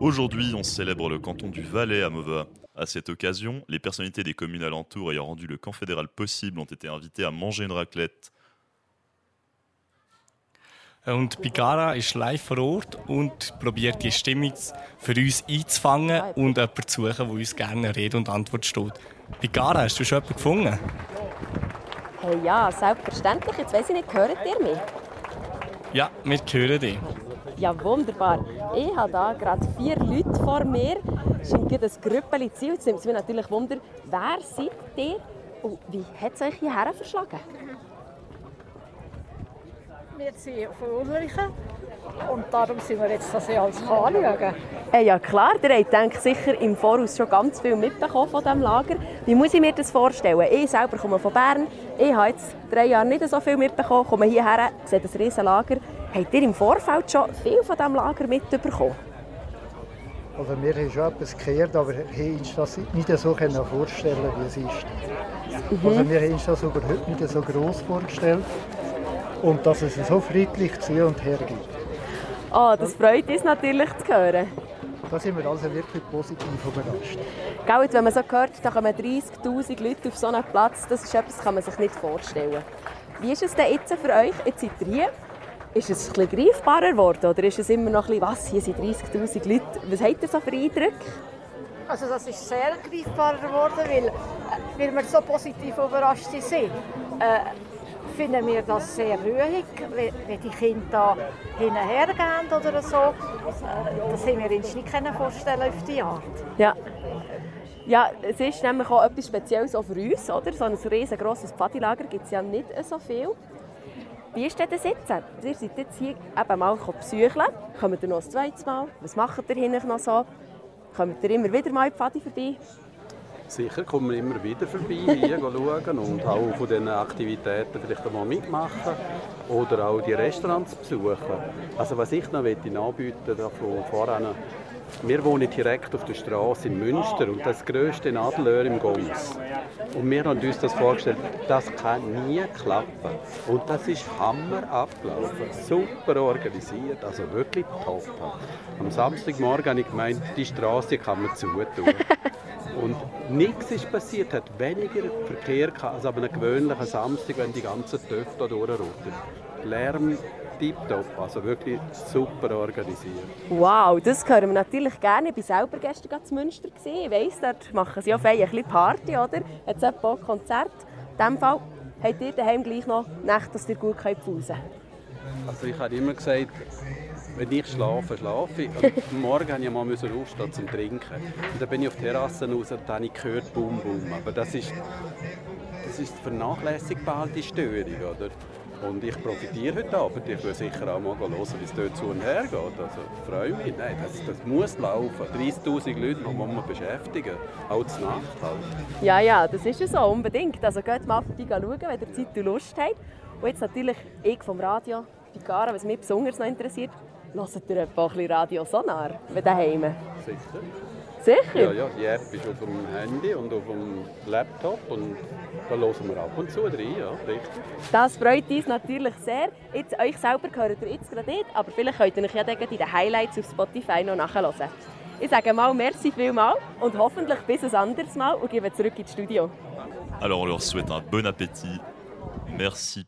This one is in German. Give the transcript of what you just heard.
Aujourd'hui, on célèbre le canton du Valais à Mova. À cette occasion, les personnalités des communes alentours ayant rendu le camp fédéral possible ont été invitées à manger une raclette. Und Bigara ist live vor Ort und probiert die Stimmung für uns einzufangen und jemanden zu suchen, der uns gerne Rede und Antwort steht. Bigara, hast du schon jemanden gefunden? Hey, ja, selbstverständlich. Jetzt weiss ich nicht, hört ihr mich? Ja, wir hören dich. Ja, wunderbar. Ich habe hier gerade vier Leute vor mir. Es scheint ein Grüppeli zu sein. Jetzt nimmt es mich natürlich Wunder, wer seid ihr und wie hat es euch hierher verschlagen? Wir sind von Ulrichen und darum sind wir jetzt das alles anschauen. Äh, ja klar, ihr habt denke, sicher im Voraus schon ganz viel mitbekommen von diesem Lager. Wie muss ich mir das vorstellen? Ich selber komme von Bern. Ich habe jetzt drei Jahre nicht so viel mitbekommen, komme hierher, sehe das riesen Lager. Habt ihr im Vorfeld schon viel von diesem Lager mitbekommen? Also wir haben schon etwas gehört, aber haben uns das nicht so vorstellen wie es ist. Mhm. Also wir haben uns das überhaupt nicht so groß vorgestellt und dass es so friedlich zu und her geht. Oh, das freut uns natürlich zu hören. Da sind wir also wirklich positiv überrascht. Gell, wenn man so hört, da kommen 30'000 Leute auf so einen Platz, das ist etwas, das kann man sich nicht vorstellen. Wie ist es denn jetzt für euch? Jetzt seid ihr hier. Ist es ein bisschen greifbarer geworden oder ist es immer noch ein bisschen, was, hier sind 30'000 Leute. Was habt ihr so für Eindrücke? Also das ist sehr greifbarer geworden, weil, äh, weil wir so positiv überrascht sind. Äh, finden wir das sehr ruhig, wenn die Kinder hinterher gehen oder so. Das haben wir uns nicht vorstellen auf die Art. Ja. Ja, es ist nämlich auch etwas Spezielles auch für uns. Oder? So ein riesengroßes Pfadilager gibt es ja nicht so viel. Wie ist denn das jetzt? Ihr seid jetzt hier eben mal besuchen. Kommt ihr noch ein zweites Mal? Was macht ihr hinten noch so? Kommt ihr immer wieder mal in die Pfadi vorbei? Sicher kommen wir immer wieder vorbei, hier schauen und auch von diesen Aktivitäten vielleicht einmal mitmachen oder auch die Restaurants besuchen. Also was ich noch anbieten möchte, von voran, wir wohnen direkt auf der Straße in Münster und das grösste Nadelöhr im Goms. Und wir haben uns das vorgestellt, das kann nie klappen. Und das ist Hammer abgelaufen, super organisiert, also wirklich top. Am Samstagmorgen habe ich gemeint, die Straße kann man zutun. Und nichts ist passiert, hat weniger Verkehr gehabt als an einem gewöhnlichen Samstag, wenn die ganzen Töpfe hier durchrotten. Lärm tiptop, also wirklich super organisiert. Wow, das hören wir natürlich gerne. Ich war selber gestern zu Münster. Ich weiss, dort machen sie auch ein bisschen Party, oder? Jetzt ein paar Konzert. In diesem Fall habt ihr daheim gleich noch Nächte, dass ihr gut pausen könnt? Also ich habe immer gesagt, wenn ich schlafe, schlafe ich. Und morgen musste ich mal aufstehen zum Trinken. Und dann bin ich auf die Terrasse raus und habe ich gehört, Bum Bum. Aber das ist, das ist vernachlässigbar, die Störung. Oder? Und ich profitiere heute Abend. Ich will sicher auch mal hören, wie es dort zu und her geht. Also freue mich. Nein, das, das muss laufen. 30'000 Leute muss man beschäftigen. Auch zur Nacht halt. Ja, ja, das ist ja so, unbedingt. Also geht mal vorbei schauen, wenn ihr Zeit und Lust habt. Und jetzt natürlich ich vom Radio, die Gara, was mich besonders noch interessiert, Hört ihr etwa ein bisschen Radio Sonar daheim? Sicher. Sicher? Ja, ja, die App ist auf dem Handy und auf dem Laptop und da hören wir ab und zu rein, ja, richtig. Das freut uns natürlich sehr. Jetzt, euch selber gehört ihr jetzt gerade nicht, aber vielleicht könnt ihr euch ja in den Highlights auf Spotify noch nachhören. Ich sage mal merci vielmal und hoffentlich bis ein anderes Mal und gebe zurück ins Studio. Alors on leur souhaite un bon appétit. Merci